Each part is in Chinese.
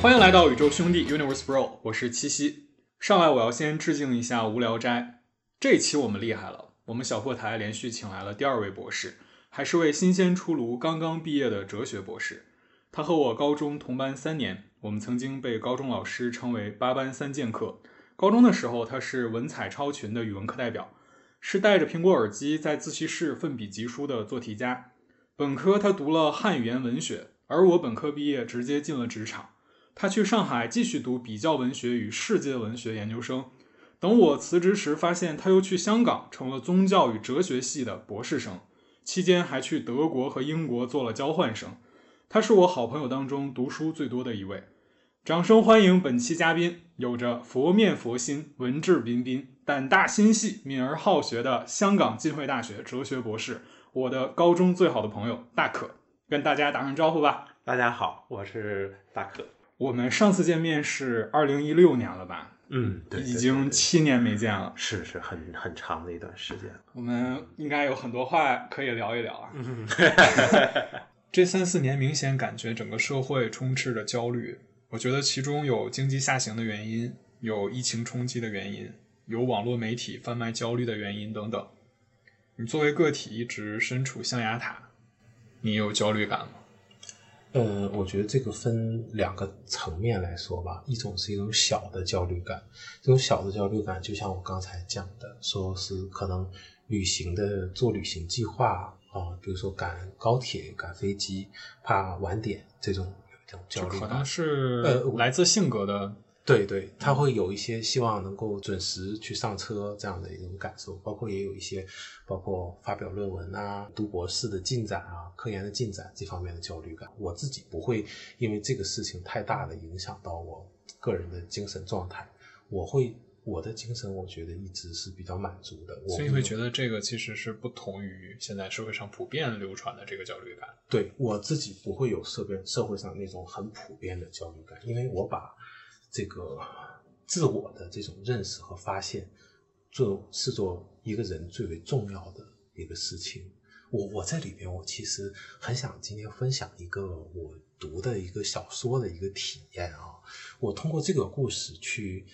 欢迎来到宇宙兄弟 Universe Bro，我是七夕。上来我要先致敬一下无聊斋，这期我们厉害了，我们小破台连续请来了第二位博士，还是位新鲜出炉、刚刚毕业的哲学博士。他和我高中同班三年，我们曾经被高中老师称为“八班三剑客”。高中的时候，他是文采超群的语文课代表，是戴着苹果耳机在自习室奋笔疾书的做题家。本科他读了汉语言文学，而我本科毕业直接进了职场。他去上海继续读比较文学与世界文学研究生。等我辞职时，发现他又去香港成了宗教与哲学系的博士生，期间还去德国和英国做了交换生。他是我好朋友当中读书最多的一位。掌声欢迎本期嘉宾，有着佛面佛心、文质彬彬、胆大心细、敏而好学的香港浸会大学哲学博士，我的高中最好的朋友大可，跟大家打声招呼吧。大家好，我是大可。我们上次见面是二零一六年了吧？嗯，对，已经七年没见了，是是很很长的一段时间。我们应该有很多话可以聊一聊啊。这三四年明显感觉整个社会充斥着焦虑，我觉得其中有经济下行的原因，有疫情冲击的原因，有网络媒体贩卖焦虑的原因等等。你作为个体一直身处象牙塔，你有焦虑感吗？呃，我觉得这个分两个层面来说吧，一种是一种小的焦虑感，这种小的焦虑感就像我刚才讲的，说是可能旅行的做旅行计划啊，比如说赶高铁、赶飞机，怕晚点这种这种焦虑感，可能是呃来自性格的。对对，他会有一些希望能够准时去上车这样的一种感受，包括也有一些，包括发表论文啊、读博士的进展啊、科研的进展这方面的焦虑感。我自己不会因为这个事情太大的影响到我个人的精神状态，我会我的精神我觉得一直是比较满足的。所以会觉得这个其实是不同于现在社会上普遍流传的这个焦虑感。对我自己不会有社会社会上那种很普遍的焦虑感，因为我把。这个自我的这种认识和发现，做视作一个人最为重要的一个事情。我我在里边，我其实很想今天分享一个我读的一个小说的一个体验啊。我通过这个故事去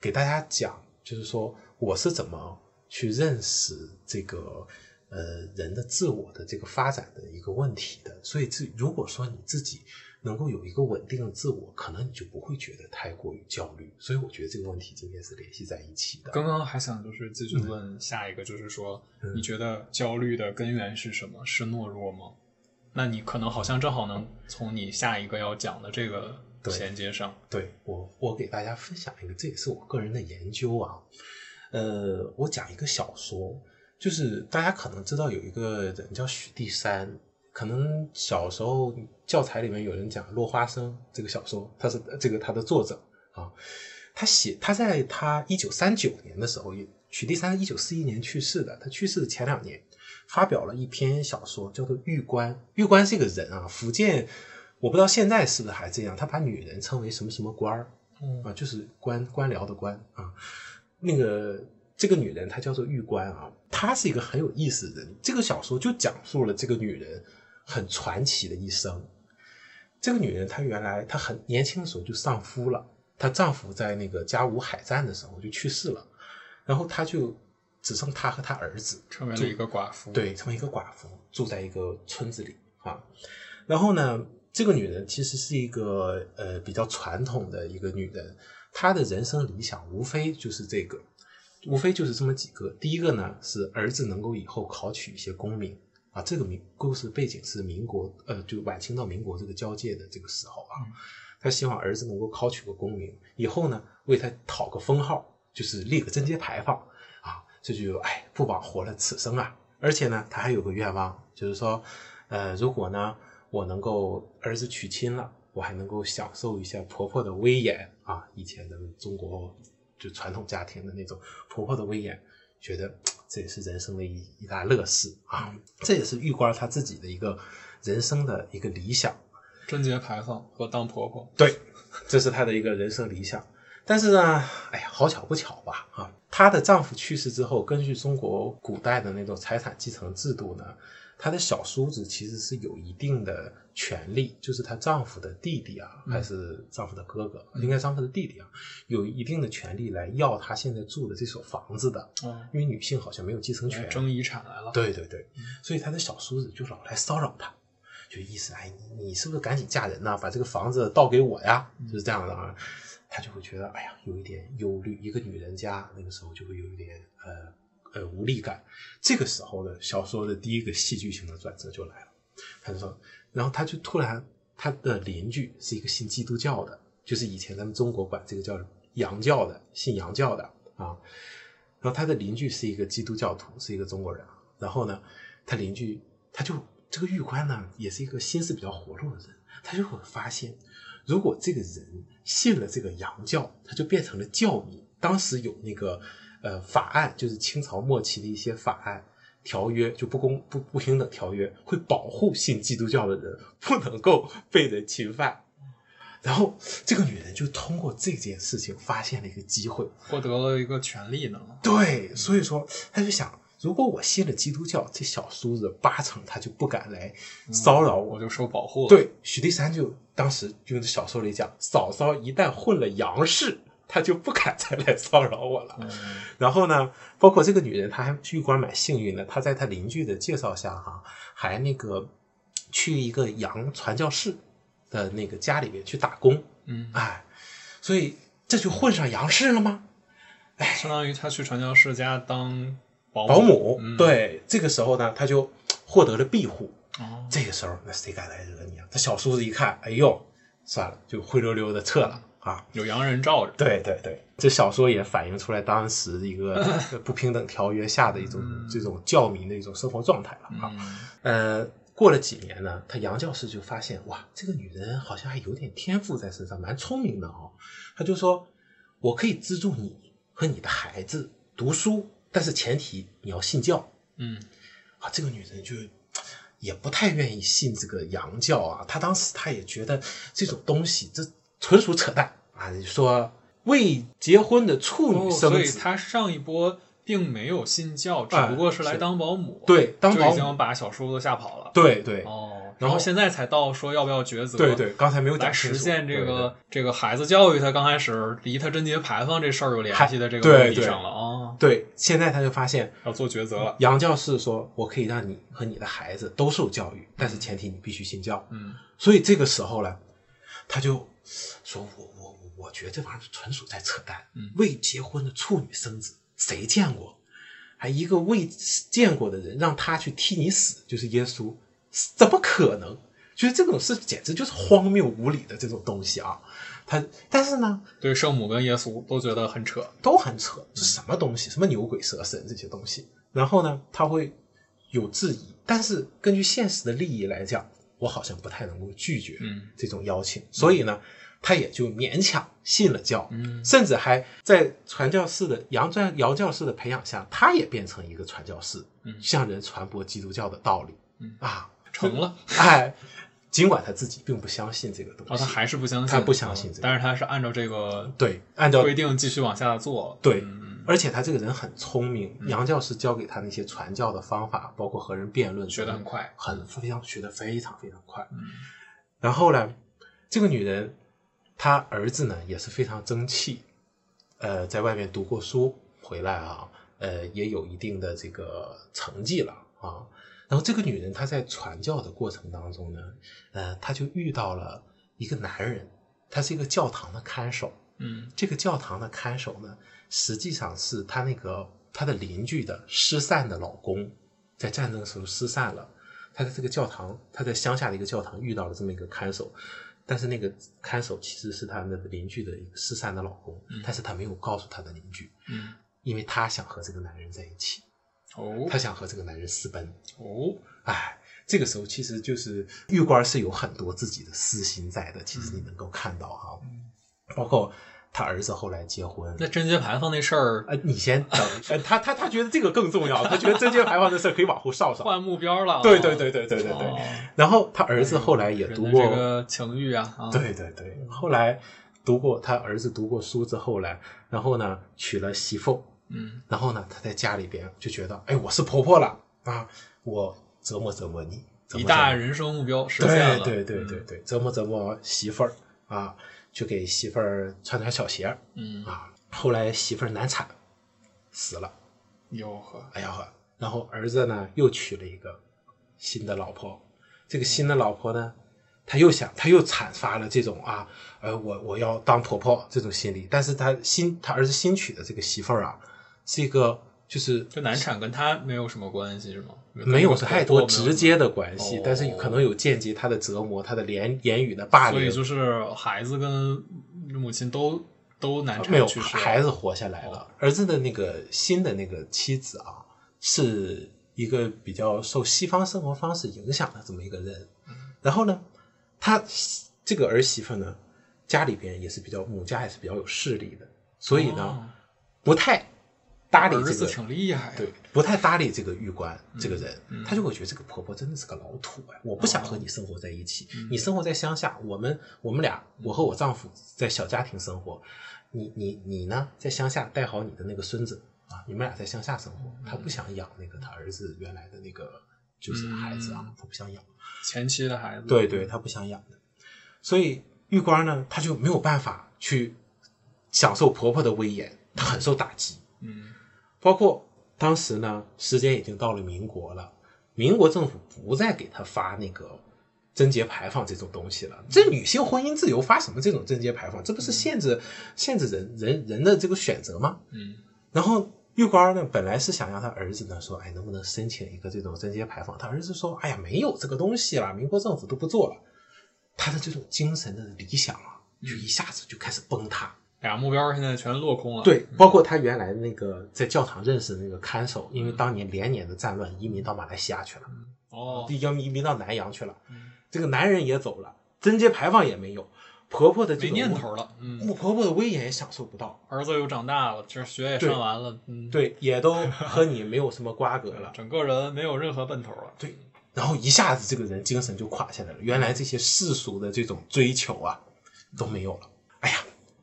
给大家讲，就是说我是怎么去认识这个呃人的自我的这个发展的一个问题的。所以，自如果说你自己。能够有一个稳定的自我，可能你就不会觉得太过于焦虑。所以我觉得这个问题今天是联系在一起的。刚刚还想就是继续问下一个，就是说，你觉得焦虑的根源是什么？是懦弱吗？那你可能好像正好能从你下一个要讲的这个衔接上。对我，我给大家分享一个，这也是我个人的研究啊。呃，我讲一个小说，就是大家可能知道有一个人叫许地山。可能小时候教材里面有人讲《落花生》这个小说，他是这个他的作者啊。他写他在他一九三九年的时候，许地山一九四一年去世的。他去世的前两年，发表了一篇小说，叫做《玉官》。玉官这个人啊，福建我不知道现在是不是还这样，他把女人称为什么什么官儿啊，就是官官僚的官啊。那个这个女人她叫做玉官啊，她是一个很有意思的人。这个小说就讲述了这个女人。很传奇的一生。这个女人，她原来她很年轻的时候就丧夫了，她丈夫在那个甲午海战的时候就去世了，然后她就只剩她和她儿子，成为了一个寡妇。对，成为一个寡妇，住在一个村子里啊。然后呢，这个女人其实是一个呃比较传统的一个女人，她的人生理想无非就是这个，无非就是这么几个。第一个呢是儿子能够以后考取一些功名。啊，这个民故事背景是民国，呃，就晚清到民国这个交界的这个时候啊，她希望儿子能够考取个功名，以后呢为他讨个封号，就是立个贞节牌坊啊，这就哎不枉活了此生啊！而且呢，她还有个愿望，就是说，呃，如果呢我能够儿子娶亲了，我还能够享受一下婆婆的威严啊，以前的中国就传统家庭的那种婆婆的威严。觉得这也是人生的一一大乐事啊！这也是玉官她自己的一个人生的一个理想，贞节牌坊和当婆婆。对，这是她的一个人生理想。但是呢，哎呀，好巧不巧吧？啊，她的丈夫去世之后，根据中国古代的那种财产继承制度呢，她的小叔子其实是有一定的权利，就是她丈夫的弟弟啊，还是丈夫的哥哥，应该丈夫的弟弟啊，有一定的权利来要她现在住的这所房子的，哦，因为女性好像没有继承权，争遗产来了。对对对，所以她的小叔子就老来骚扰她，就意思哎，你你是不是赶紧嫁人呐、把这个房子倒给我呀？就是这样的啊。她就会觉得哎呀，有一点忧虑。一个女人家那个时候就会有一点呃呃无力感。这个时候呢，小说的第一个戏剧性的转折就来了。他就说，然后他就突然，他的邻居是一个信基督教的，就是以前咱们中国管这个叫洋教的，信洋教的啊。然后他的邻居是一个基督教徒，是一个中国人。然后呢，他邻居他就这个玉官呢，也是一个心思比较活络的人，他就会发现，如果这个人信了这个洋教，他就变成了教民。当时有那个呃法案，就是清朝末期的一些法案条约，就不公不不平等条约，会保护信基督教的人不能够被人侵犯。然后这个女人就通过这件事情发现了一个机会，获得了一个权利呢。对，所以说她就想，如果我信了基督教，这小叔子八成他就不敢来骚扰我。我就受保护了。，对，许地山就当时用小说里讲，嫂嫂一旦混了洋氏，他就不敢再来骚扰我了。嗯，然后呢，包括这个女人，她还玉官蛮幸运的，她在她邻居的介绍下，哈，还那个去一个洋传教士的那个家里面去打工，嗯，哎，所以这就混上洋氏了吗？哎相当于他去传教士家当保保姆，嗯，对，这个时候呢，他就获得了庇护。哦，这个时候，那谁敢来惹你啊？他小叔子一看，哎呦，算了，就灰溜溜的撤了啊。有洋人罩着。对对对，这小说也反映出来当时一个 不平等条约下的一种、这种教民的一种生活状态了啊。嗯，呃，过了几年呢，他杨教士就发现，哇，这个女人好像还有点天赋在身上，蛮聪明的哦。他就说，我可以资助你和你的孩子读书，但是前提你要信教。嗯，啊，这个女人就也不太愿意信这个洋教啊。她当时她也觉得这种东西这纯属扯淡啊！你说未结婚的处女哦，生子，所以他上一波并没有信教，只哎不过是来当保姆，对当保姆就已经把小叔子吓跑了。对对、哦，然后现在才到说要不要抉择，对对，刚才没有来讲实现这对个这个孩子教育他刚开始离他贞节牌坊这事儿有联系的这个对对目的上了啊，对对，现在他就发现要做抉择了。杨教士说：“我可以让你和你的孩子都受教育，但是前提你必须信教。”嗯，所以这个时候呢，他就说我我我我觉得这玩意儿纯属在扯淡。嗯未结婚的处女生子，谁见过？还一个未见过的人让他去替你死，就是耶稣，怎么可能？就是这种事简直就是荒谬无理的这种东西啊！他但是呢，对圣母跟耶稣都觉得很扯。都很扯，这什么东西？什么牛鬼蛇神这些东西？然后呢，他会有质疑，但是根据现实的利益来讲，我好像不太能够拒绝嗯这种邀请，所以呢，他也就勉强信了教，嗯。甚至还在传教士的杨传姚教士的培养下，他也变成一个传教士，嗯。向人传播基督教的道理，嗯。啊，成了。哎，尽管他自己并不相信这个东西，哦，他还是不相信，他不相信嗯这个。但是他是按照这个对按照规定继续往下做。对嗯而且他这个人很聪明，杨教师教给他那些传教的方法，包括和人辩论，学得很快，很非常学得非常非常快。嗯。然后呢，这个女人，她儿子呢也是非常争气，呃，在外面读过书回来啊，呃，也有一定的这个成绩了啊。然后这个女人她在传教的过程当中呢，呃，她就遇到了一个男人，他是一个教堂的看守。嗯这个教堂的看守呢，实际上是他那个他的邻居的失散的老公，在战争时候失散了。他在这个教堂，他在乡下的一个教堂遇到了这么一个看守，但是那个看守其实是他的邻居的一个失散的老公，但是他没有告诉他的邻居，嗯，因为他想和这个男人在一起，哦。他想和这个男人私奔。哦，哎，这个时候其实就是玉官是有很多自己的私心在的，其实你能够看到哈，包括他儿子后来结婚，那贞节牌坊那事儿呃，你先等，呃，他他他觉得这个更重要，他觉得贞节牌坊的事儿可以往后稍稍。换目标了。对对对对对对对。哦然后他儿子后来也读过，的这个情欲啊，啊对对对，后来读过他儿子读过书之后呢，然后呢娶了媳妇，嗯然后呢，他在家里边就觉得，哎，我是婆婆了啊，我折磨折磨你，一大人生目标实现了。对对对对，折磨折磨媳妇儿啊，就给媳妇儿穿穿小鞋嗯，啊。后来媳妇儿难产死了，哟呵，哎呀呵，然后儿子呢又娶了一个新的老婆，这个新的老婆呢，他又想他又阐发了这种啊，呃，我我要当婆婆这种心理，但是他新他儿子新娶的这个媳妇儿啊，是一个就是就难产跟他没有什么关系是吗？没有太多直接的关系，哦。但是可能有间接他的折磨，他的言言语的霸凌，所以就是孩子跟母亲都都难没有产去世了，孩子活下来了哦，儿子的那个新的那个妻子啊，是一个比较受西方生活方式影响的这么一个人。嗯。然后呢，他这个儿媳妇呢，家里边也是比较母家也是比较有势力的，所以呢，哦。不太搭理这个。儿子挺厉害呀，对，不太搭理这个玉官嗯这个人，他就会觉得这个婆婆真的是个老土哎，我不想和你生活在一起。你生活在乡下，我们我们俩，我和我丈夫在小家庭生活，你你你呢，在乡下带好你的那个孙子啊，你们俩在乡下生活。他不想养那个他儿子原来的那个就是孩子啊，他不想养。前妻的孩子，对对，他不想养的，所以玉官呢，他就没有办法去享受婆婆的威严，他很受打击。嗯包括当时呢，时间已经到了民国了，民国政府不再给他发那个贞节牌坊这种东西了。这女性婚姻自由发什么这种贞节牌坊？这不是限制限制人人人的这个选择吗？嗯然后玉官呢，本来是想让他儿子呢说，哎，能不能申请一个这种贞节牌坊？他儿子说，哎呀，没有这个东西了，民国政府都不做了。他的这种精神的理想啊，就一下子就开始崩塌。俩目标现在全落空了，对，包括他原来那个在教堂认识的那个看守，因为当年连年的战乱，移民到马来西亚去了，哦，要移民到南洋去了嗯。这个男人也走了，贞节牌坊也没有，婆婆的这没念头了，嗯，母婆婆的威严也享受不到，儿子又长大了，这学也对上完了，嗯，，对，也都和你没有什么瓜葛了。整个人没有任何奔头了，对，然后一下子这个人精神就垮下来了，原来这些世俗的这种追求啊都没有了。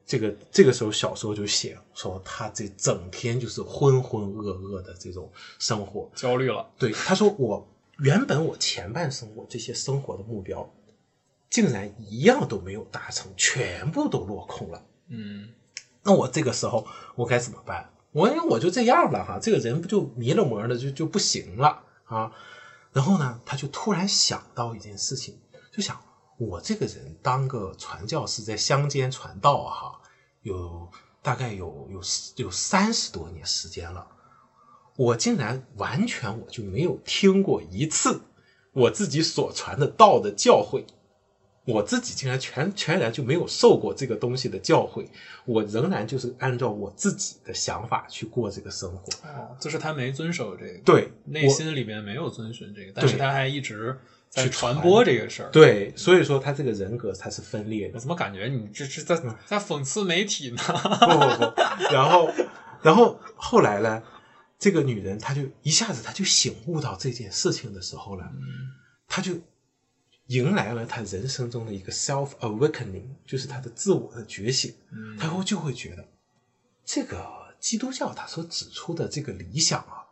这个这个时候小说就写说他这整天就是浑浑噩噩的这种生活。焦虑了，对，他说我原本我前半生我这些生活的目标，竟然一样都没有达成，全部都落空了。嗯那我这个时候我该怎么办？我因为我就这样了哈，这个人不就迷了魔了，就就不行了啊。然后呢，他就突然想到一件事情，就想我这个人当个传教士，在乡间传道啊哈，有大概有有有三十多年时间了，我竟然完全我就没有听过一次我自己所传的道的教诲。我自己竟然全全然就没有受过这个东西的教诲，我仍然就是按照我自己的想法去过这个生活。哦，就是他没遵守这个，对，内心里面没有遵循这个，但是他还一直在去传传播这个事儿。对，所以说他这个人格他是分裂的我。怎么感觉你这是在在讽刺媒体呢？不不不，然后然后后来呢，这个女人她就一下子她就醒悟到这件事情的时候呢，她就迎来了她人生中的一个 self awakening，就是她的自我的觉醒。嗯他会就会觉得，这个基督教他所指出的这个理想啊，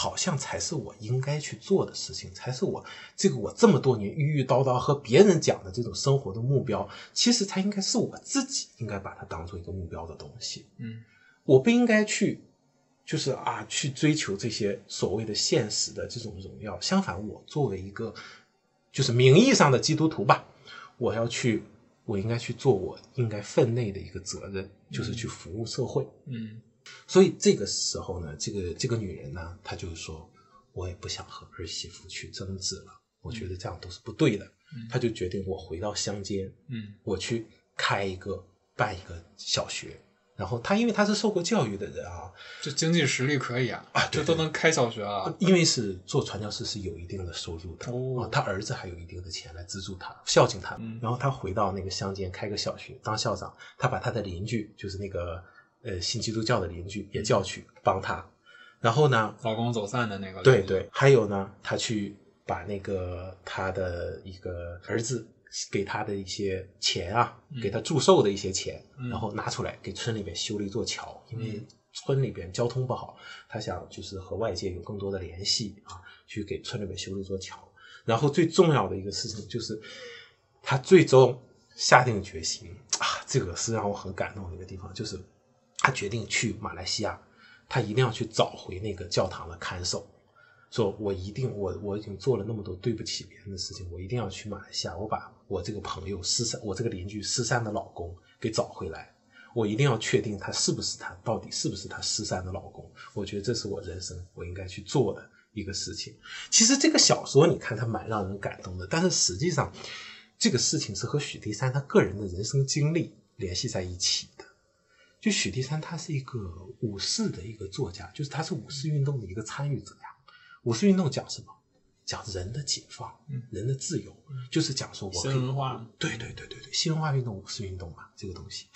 好像才是我应该去做的事情，才是我这个我这么多年絮絮叨叨和别人讲的这种生活的目标，其实才应该是我自己应该把它当做一个目标的东西。嗯我不应该去，就是啊，去追求这些所谓的现实的这种荣耀。相反，我作为一个就是名义上的基督徒吧，我要去，我应该去做我应该分内的一个责任，就是去服务社会。嗯所以这个时候呢，这个这个女人呢，她就说，我也不想和儿媳妇去争执了，我觉得这样都是不对的。她就决定我回到乡间，嗯我去开一个办一个小学。然后她因为她是受过教育的人啊，这经济实力可以啊，啊对这都能开小学啊。因为是做传教士是有一定的收入的哦啊，他儿子还有一定的钱来资助他，孝敬他。嗯然后他回到那个乡间开个小学当校长，他把他的邻居，就是那个呃信基督教的邻居也叫去帮他。然后呢，老公走散的那个，对，对，还有呢，他去把那个他的一个儿子给他的一些钱啊，嗯给他祝寿的一些钱，嗯然后拿出来给村里面修了一座桥，因为村里边交通不好，他想就是和外界有更多的联系啊，去给村里面修了一座桥。然后最重要的一个事情就是，他最终下定决心啊，这个是让我很感动的一个地方，就是他决定去马来西亚，他一定要去找回那个教堂的看守。说我一定，我我已经做了那么多对不起别人的事情，我一定要去马来西亚，我把我这个朋友失散，我这个邻居失散的老公给找回来，我一定要确定他是不是他，到底是不是他失散的老公。我觉得这是我人生我应该去做的一个事情。其实这个小说你看它蛮让人感动的，但是实际上这个事情是和许地山他个人的人生经历联系在一起。就许地山他是一个五四的一个作家，就是他是五四运动的一个参与者呀。五四运动讲什么？讲人的解放，嗯人的自由，就是讲说我可以新文化对对对对对，新文化运动、五四运动嘛，这个东西。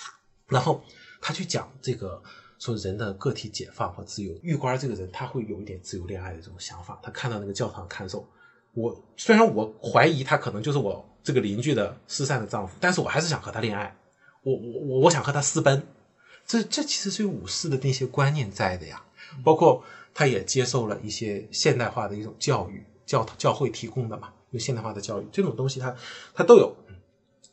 然后他去讲这个说人的个体解放和自由。玉官这个人，他会有一点自由恋爱的这种想法。他看到那个教堂看守，我虽然我怀疑他可能就是我这个邻居的失散的丈夫，但是我还是想和他恋爱。我我我我想和他私奔。这这其实是有武士的那些观念在的呀，包括他也接受了一些现代化的一种教育，教教会提供的嘛，有现代化的教育这种东西他，他都有，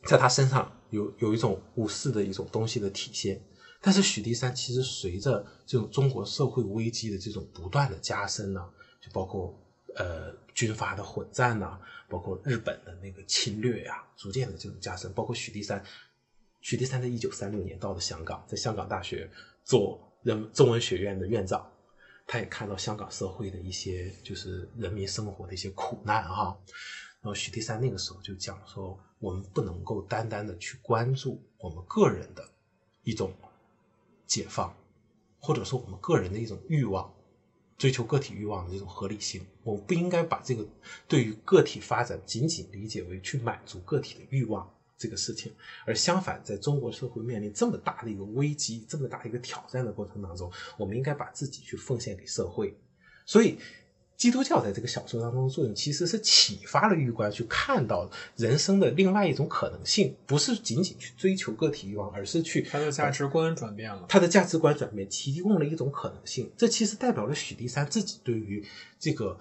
在他身上有有一种武士的一种东西的体现。但是许地山其实随着这种中国社会危机的这种不断的加深呢，就包括呃军阀的混战呐、包括日本的那个侵略呀、逐渐的这种加深，包括许地山，许地山在一九三六年到了香港，在香港大学做人中文学院的院长，他也看到香港社会的一些就是人民生活的一些苦难哈。然后许地山那个时候就讲说，我们不能够单单的去关注我们个人的一种解放，或者说我们个人的一种欲望，追求个体欲望的这种合理性。我们不应该把这个对于个体发展仅仅理解为去满足个体的欲望这个事情，而相反，在中国社会面临这么大的一个危机、这么大一个挑战的过程当中，我们应该把自己去奉献给社会。所以，基督教在这个小说当中的作用，其实是启发了玉官去看到人生的另外一种可能性，不是仅仅去追求个体欲望，而是去他的价值观转变了。他的价值观转变提供了一种可能性。这其实代表了许地山自己对于这个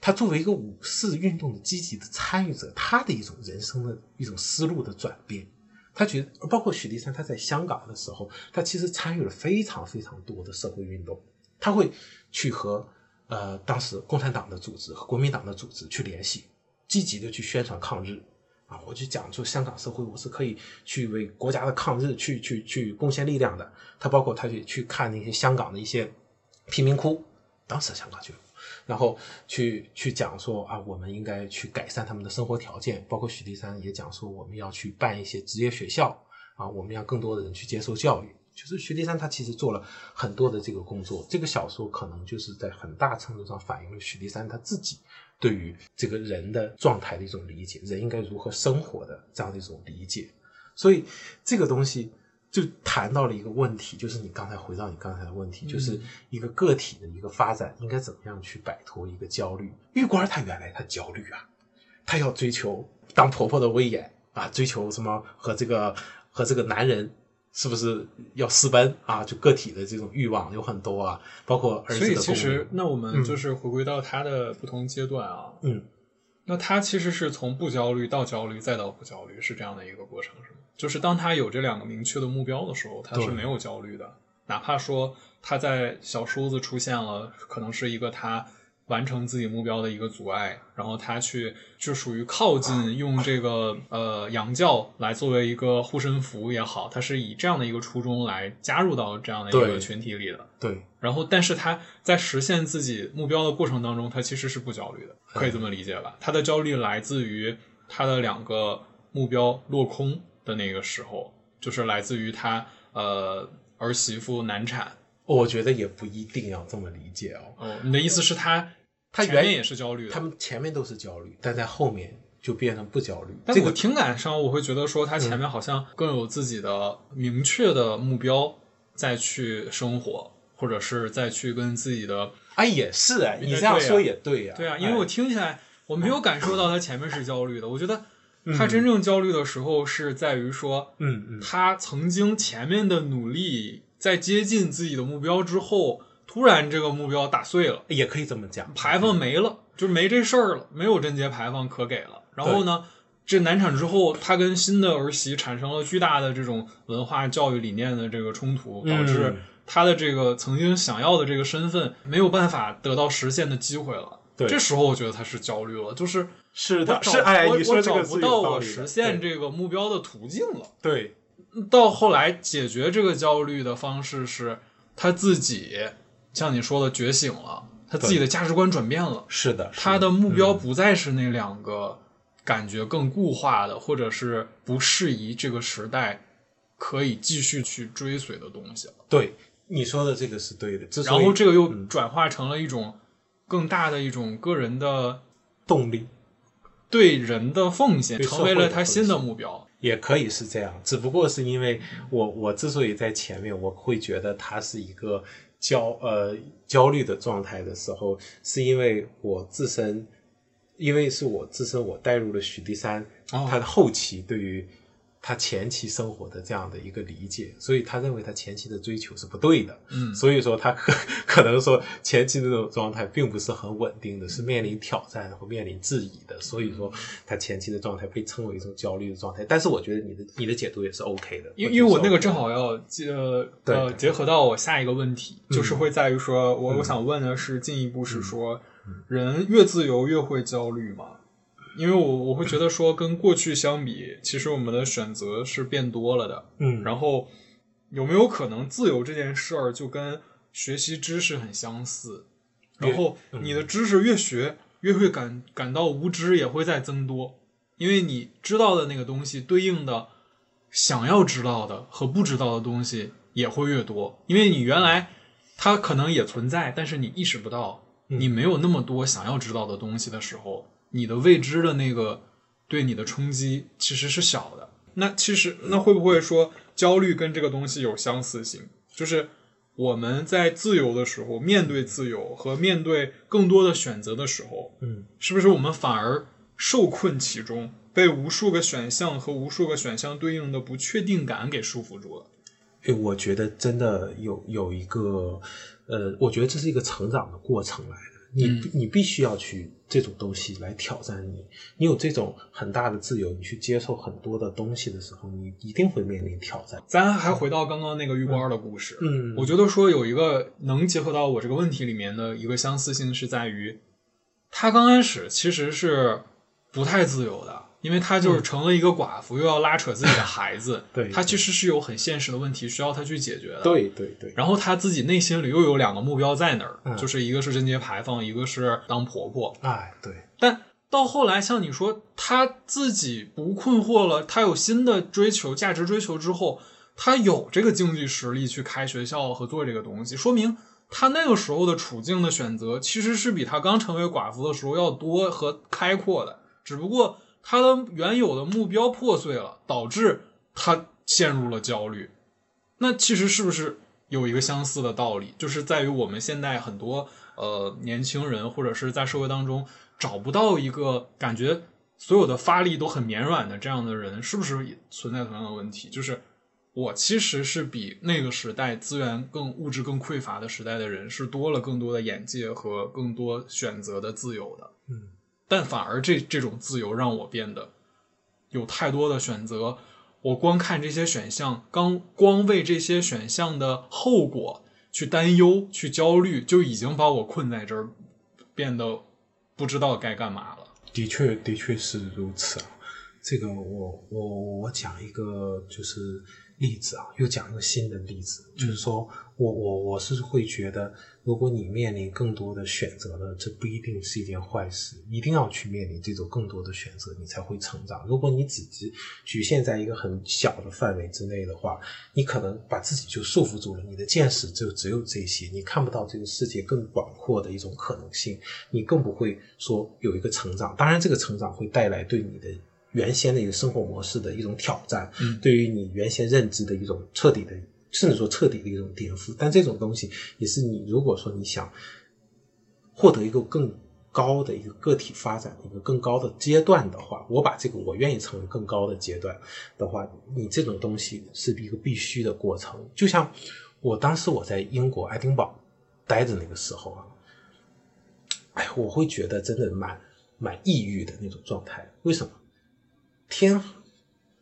他作为一个五四运动的积极的参与者，他的一种人生的一种思路的转变。他觉得，包括许地山他在香港的时候，他其实参与了非常非常多的社会运动，他会去和呃当时共产党的组织和国民党的组织去联系，积极的去宣传抗日。啊，我就讲说香港社会我是可以去为国家的抗日去去去贡献力量的。他包括他去去看那些香港的一些贫民窟，当时香港就有，然后去去讲说啊，我们应该去改善他们的生活条件。包括许地山也讲说，我们要去办一些职业学校啊，我们让更多的人去接受教育。就是许地山他其实做了很多的这个工作，这个小说可能就是在很大程度上反映了许地山他自己对于这个人的状态的一种理解，人应该如何生活的这样的一种理解。所以这个东西就谈到了一个问题，就是你刚才回到你刚才的问题，就是一个个体的一个发展应该怎么样去摆脱一个焦虑。玉官他原来他焦虑啊，他要追求当婆婆的威严啊，追求什么和这个和这个男人。是不是要私奔啊？就个体的这种欲望有很多啊，包括儿子的所以其实，那我们就是回归到他的不同阶段啊。嗯，那他其实是从不焦虑到焦虑，再到不焦虑，是这样的一个过程，是吗？就是当他有这两个明确的目标的时候，他是没有焦虑的，哪怕说他在小叔子出现了，可能是一个他完成自己目标的一个阻碍，然后他去就属于靠近，用这个呃洋教来作为一个护身符也好，他是以这样的一个初衷来加入到这样的一个群体里的。对，然后，但是他在实现自己目标的过程当中，他其实是不焦虑的，可以这么理解吧？他的焦虑来自于他的两个目标落空的那个时候，就是来自于他呃儿媳妇难产。我觉得也不一定要这么理解哦。哦，你的意思是他 他原前面也是焦虑的，他们前面都是焦虑，但在后面就变成不焦虑。但我听感上，我会觉得说他前面好像更有自己的明确的目标，再去生活，或者是再去跟自己的哎也是哎，你这样说也对呀。对啊，因为我哎听起来我没有感受到他前面是焦虑的，我觉得嗯他真正焦虑的时候是在于说，嗯嗯。他曾经前面的努力在接近自己的目标之后，突然这个目标打碎了，也可以这么讲，牌坊没了，就没这事儿了，没有贞节牌坊可给了。然后呢，这难产之后，他跟新的儿媳产生了巨大的这种文化教育理念的这个冲突，导致他的这个曾经想要的这个身份没有办法得到实现的机会了。对，这时候我觉得他是焦虑了，就是是的，我是哎，我你说我这个是有找不到我实现这个目标的途径了。对。到后来解决这个焦虑的方式是他自己，像你说的觉醒了，他自己的价值观转变了，是的，他的目标不再是那两个感觉更固化的，或者是不适宜这个时代可以继续去追随的东西了。对你说的这个是对的，然后这个又转化成了一种更大的一种个人的动力。对人的奉献，成为了他新的目标。也可以是这样，只不过是因为我我之所以在前面，我会觉得他是一个焦呃焦虑的状态的时候，是因为我自身，因为是我自身我带入了许地山，哦。他的后期对于他前期生活的这样的一个理解，所以他认为他前期的追求是不对的，嗯。所以说他可 可能说前期的这种状态并不是很稳定的，是面临挑战或面临质疑的，所以说他前期的状态被称为一种焦虑的状态。但是我觉得你的你的解读也是 OK 的，因因为我那个正好要结呃结合到我下一个问题，就是嗯。会在于说，我我想问的是进一步是说，人越自由越会焦虑吗？因为我我会觉得说，跟过去相比，其实我们的选择是变多了的。嗯，然后有没有可能自由这件事儿就跟学习知识很相似？然后嗯。你的知识越学，越会感感到无知也会在增多，因为你知道的那个东西对应的想要知道的和不知道的东西也会越多，因为你原来它可能也存在，但是你意识不到，嗯。你没有那么多想要知道的东西的时候，你的未知的那个对你的冲击其实是小的。那其实那会不会说焦虑跟这个东西有相似性？就是我们在自由的时候，面对自由和面对更多的选择的时候，嗯，是不是我们反而受困其中，被无数个选项和无数个选项对应的不确定感给束缚住了？诶我觉得真的有有一个，呃，我觉得这是一个成长的过程来的。你、嗯你必须要去这种东西来挑战你。你有这种很大的自由，你去接受很多的东西的时候，你一定会面临挑战。咱还回到刚刚那个玉官的故事，嗯我觉得说有一个能结合到我这个问题里面的一个相似性是在于，他刚开始其实是不太自由的，因为她就是成了一个寡妇，又要拉扯自己的 孩子，对他其实是有很现实的问题需要她去解决的。对对对，然后她自己内心里又有两个目标在那儿，嗯就是一个是贞节牌坊，一个是当婆婆。哎，对，但到后来，像你说，她自己不困惑了，她有新的追求、价值追求之后，她有这个经济实力去开学校和做这个东西，说明她那个时候的处境的选择，其实是比她刚成为寡妇的时候要多和开阔的。只不过他的原有的目标破碎了，导致他陷入了焦虑。那其实是不是有一个相似的道理，就是在于我们现在很多呃年轻人或者是在社会当中找不到一个感觉所有的发力都很绵软的这样的人，是不是也存在同样的问题？就是我其实是比那个时代资源更物质更匮乏的时代的人，是多了更多的眼界和更多选择的自由的。但反而这这种自由让我变得有太多的选择，我光看这些选项，刚光为这些选项的后果去担忧、去焦虑，就已经把我困在这儿，变得不知道该干嘛了。的确，的确是如此啊。这个我我我讲一个就是例子啊，又讲一个新的例子，就是说我我我是会觉得，如果你面临更多的选择呢，这不一定是一件坏事，一定要去面临这种更多的选择，你才会成长。如果你只是局限在一个很小的范围之内的话，你可能把自己就束缚住了，你的见识就只有这些，你看不到这个世界更广阔的一种可能性，你更不会说有一个成长。当然，这个成长会带来对你的原先的一个生活模式的一种挑战，嗯对于你原先认知的一种彻底的，甚至说彻底的一种颠覆。但这种东西也是你如果说你想获得一个更高的一个个体发展的一个更高的阶段的话，我把这个我愿意成为更高的阶段的话，你这种东西是一个必须的过程。就像我当时我在英国爱丁堡待着那个时候啊，哎，我会觉得真的蛮蛮抑郁的那种状态。为什么？天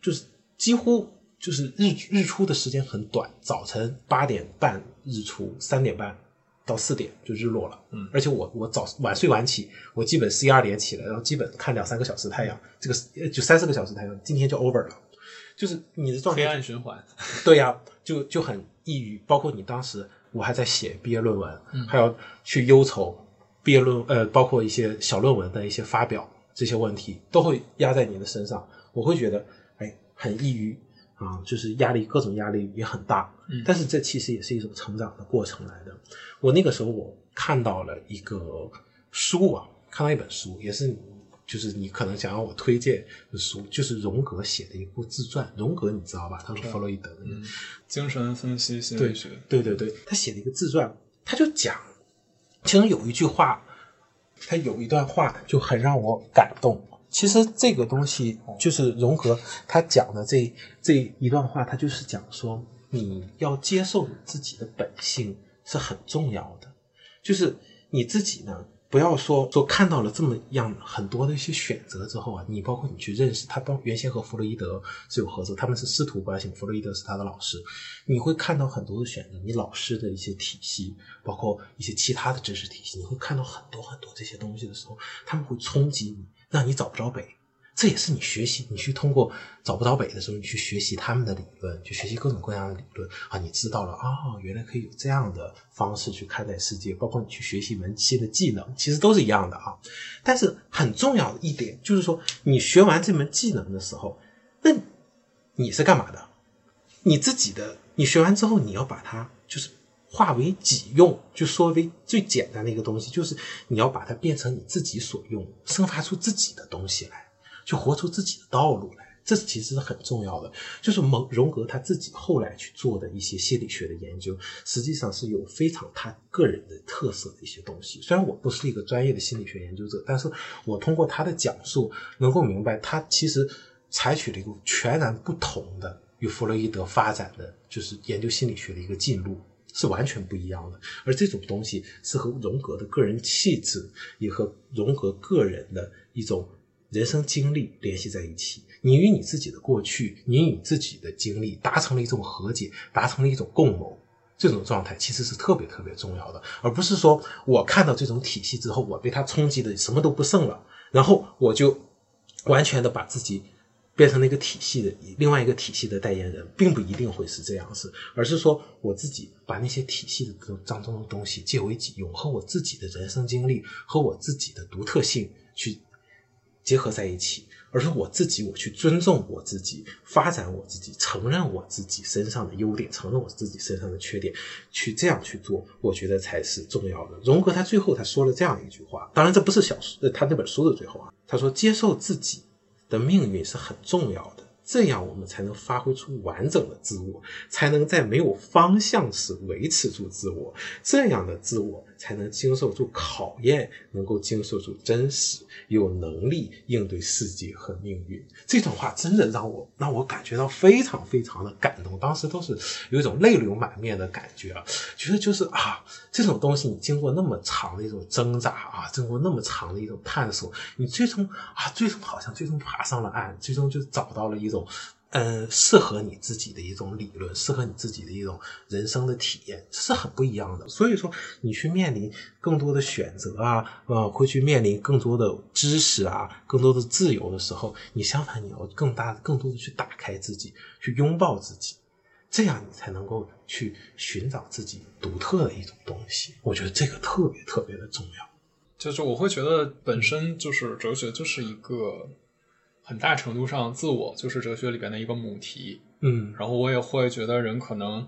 就是几乎就是日日出的时间很短，早晨八点半日出，三点半到四点就日落了。嗯而且我我早晚睡晚起，我基本十一二点起来，然后基本看两三个小时太阳，这个呃就三四个小时太阳，今天就 over 了。就是你的状态黑暗循环，对呀、就就很抑郁。包括你当时我还在写毕业论文，嗯还要去忧愁毕业论呃，包括一些小论文的一些发表这些问题，都会压在你的身上。我会觉得哎很抑郁啊，就是压力各种压力也很大。嗯但是这其实也是一种成长的过程来的。我那个时候我看到了一个书啊，看到一本书，也是就是你可能想要我推荐的书，就是荣格写的一部自传。荣格你知道吧？他是弗洛伊德的精神分析心理学，对对对，他写了一个自传，他就讲，其中有一句话，他有一段话就很让我感动。其实这个东西就是荣格他讲的这这一段话，他就是讲说你要接受你自己的本性是很重要的，就是你自己呢。不要说说看到了这么样很多的一些选择之后啊，你包括你去认识他，包原先和弗洛伊德是有合作，他们是师徒关系，弗洛伊德是他的老师，你会看到很多的选择，你老师的一些体系，包括一些其他的知识体系，你会看到很多很多这些东西的时候，他们会冲击你，让你找不着北。这也是你学习，你去通过找不着北的时候，你去学习他们的理论，去学习各种各样的理论啊，你知道了啊、原来可以有这样的方式去看待世界，包括你去学习一门新的技能，其实都是一样的啊。但是很重要的一点就是说，你学完这门技能的时候，那你是干嘛的？你自己的，你学完之后，你要把它就是化为己用，就说为最简单的一个东西，就是你要把它变成你自己所用，生发出自己的东西来，去活出自己的道路来。这其实是很重要的，就是蒙荣格他自己后来去做的一些心理学的研究，实际上是有非常他个人的特色的一些东西。虽然我不是一个专业的心理学研究者，但是我通过他的讲述，能够明白他其实采取了一个全然不同的与弗洛伊德发展的就是研究心理学的一个进路。是完全不一样的，而这种东西是和荣格的个人气质，也和荣格个人的一种人生经历联系在一起。你与你自己的过去，你与自己的经历达成了一种和解，达成了一种共谋。这种状态其实是特别特别重要的，而不是说我看到这种体系之后，我被它冲击的什么都不剩了，然后我就完全的把自己变成了一个体系的另外一个体系的代言人，并不一定会是这样子，而是说我自己把那些体系的当中的东西借为己用，和我自己的人生经历和我自己的独特性去结合在一起，而是我自己我去尊重我自己，发展我自己，承认我自己身上的优点，承认我自己身上的缺点，去这样去做，我觉得才是重要的。荣格他最后他说了这样一句话，当然这不是小说，他那本书的最后啊，他说接受自己的命运是很重要的。这样我们才能发挥出完整的自我，才能在没有方向时维持住自我。这样的自我才能经受住考验，能够经受住真实，有能力应对世界和命运。这段话真的让我让我感觉到非常非常的感动，当时都是有一种泪流满面的感觉啊，觉得就是啊，这种东西你经过那么长的一种挣扎啊，经过那么长的一种探索，你最终啊，最终好像最终爬上了岸，最终就找到了一种。嗯，适合你自己的一种理论，适合你自己的一种人生的体验，这是很不一样的。所以说，你去面临更多的选择啊，呃，会去面临更多的知识啊，更多的自由的时候，你相反你要更大、更多的去打开自己，去拥抱自己，这样你才能够去寻找自己独特的一种东西。我觉得这个特别特别的重要。就是我会觉得本身就是哲学就是一个很大程度上自我就是哲学里边的一个母题，嗯。然后我也会觉得人可能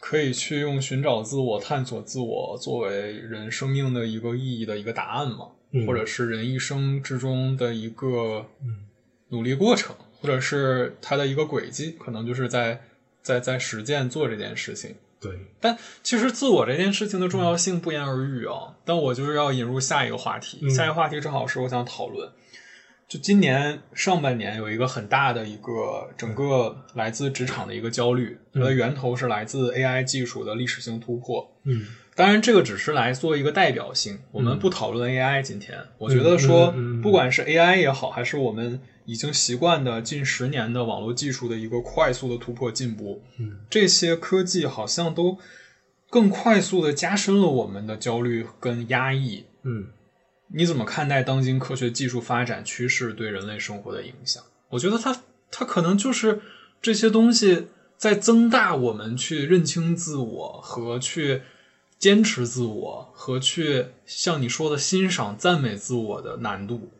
可以去用寻找自我、探索自我作为人生命的一个意义的一个答案嘛，嗯。或者是人一生之中的一个嗯。努力过程，或者是他的一个轨迹，可能就是在在在实践做这件事情。对，但其实自我这件事情的重要性不言而喻啊。但我就是要引入下一个话题，嗯。下一个话题正好是我想讨论，就今年上半年有一个很大的一个整个来自职场的一个焦虑，它的源头是来自 AI 技术的历史性突破。嗯当然，这个只是来做一个代表性，我们不讨论 AI。今天，我觉得说不管是 AI 也好，还是我们已经习惯的近十年的网络技术的一个快速的突破进步，嗯这些科技好像都更快速的加深了我们的焦虑跟压抑。嗯你怎么看待当今科学技术发展趋势对人类生活的影响？我觉得它它可能就是这些东西在增大我们去认清自我和去坚持自我和去像你说的欣赏赞美自我的难度。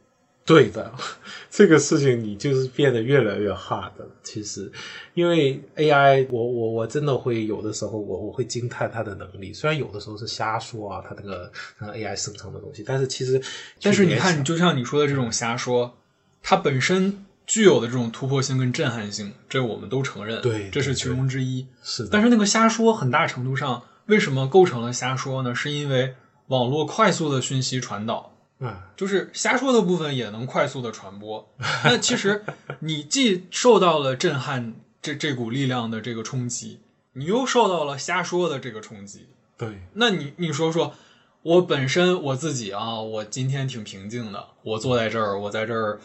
对的，这个事情你就是变得越来越 hard 了。其实，因为 AI，我我我真的会有的时候我我会惊叹它的能力，虽然有的时候是瞎说啊，它那个那个 AI 生成的东西，但是其实，但是你看，就像你说的这种瞎说，它本身具有的这种突破性跟震撼性，这我们都承认，对这是其中之一。是的，但是那个瞎说很大程度上为什么构成了瞎说呢？是因为网络快速的讯息传导，啊，就是瞎说的部分也能快速的传播。那其实你既受到了震撼这这股力量的这个冲击，你又受到了瞎说的这个冲击。对，那你你说说，我本身我自己啊，我今天挺平静的，我坐在这儿，我在这儿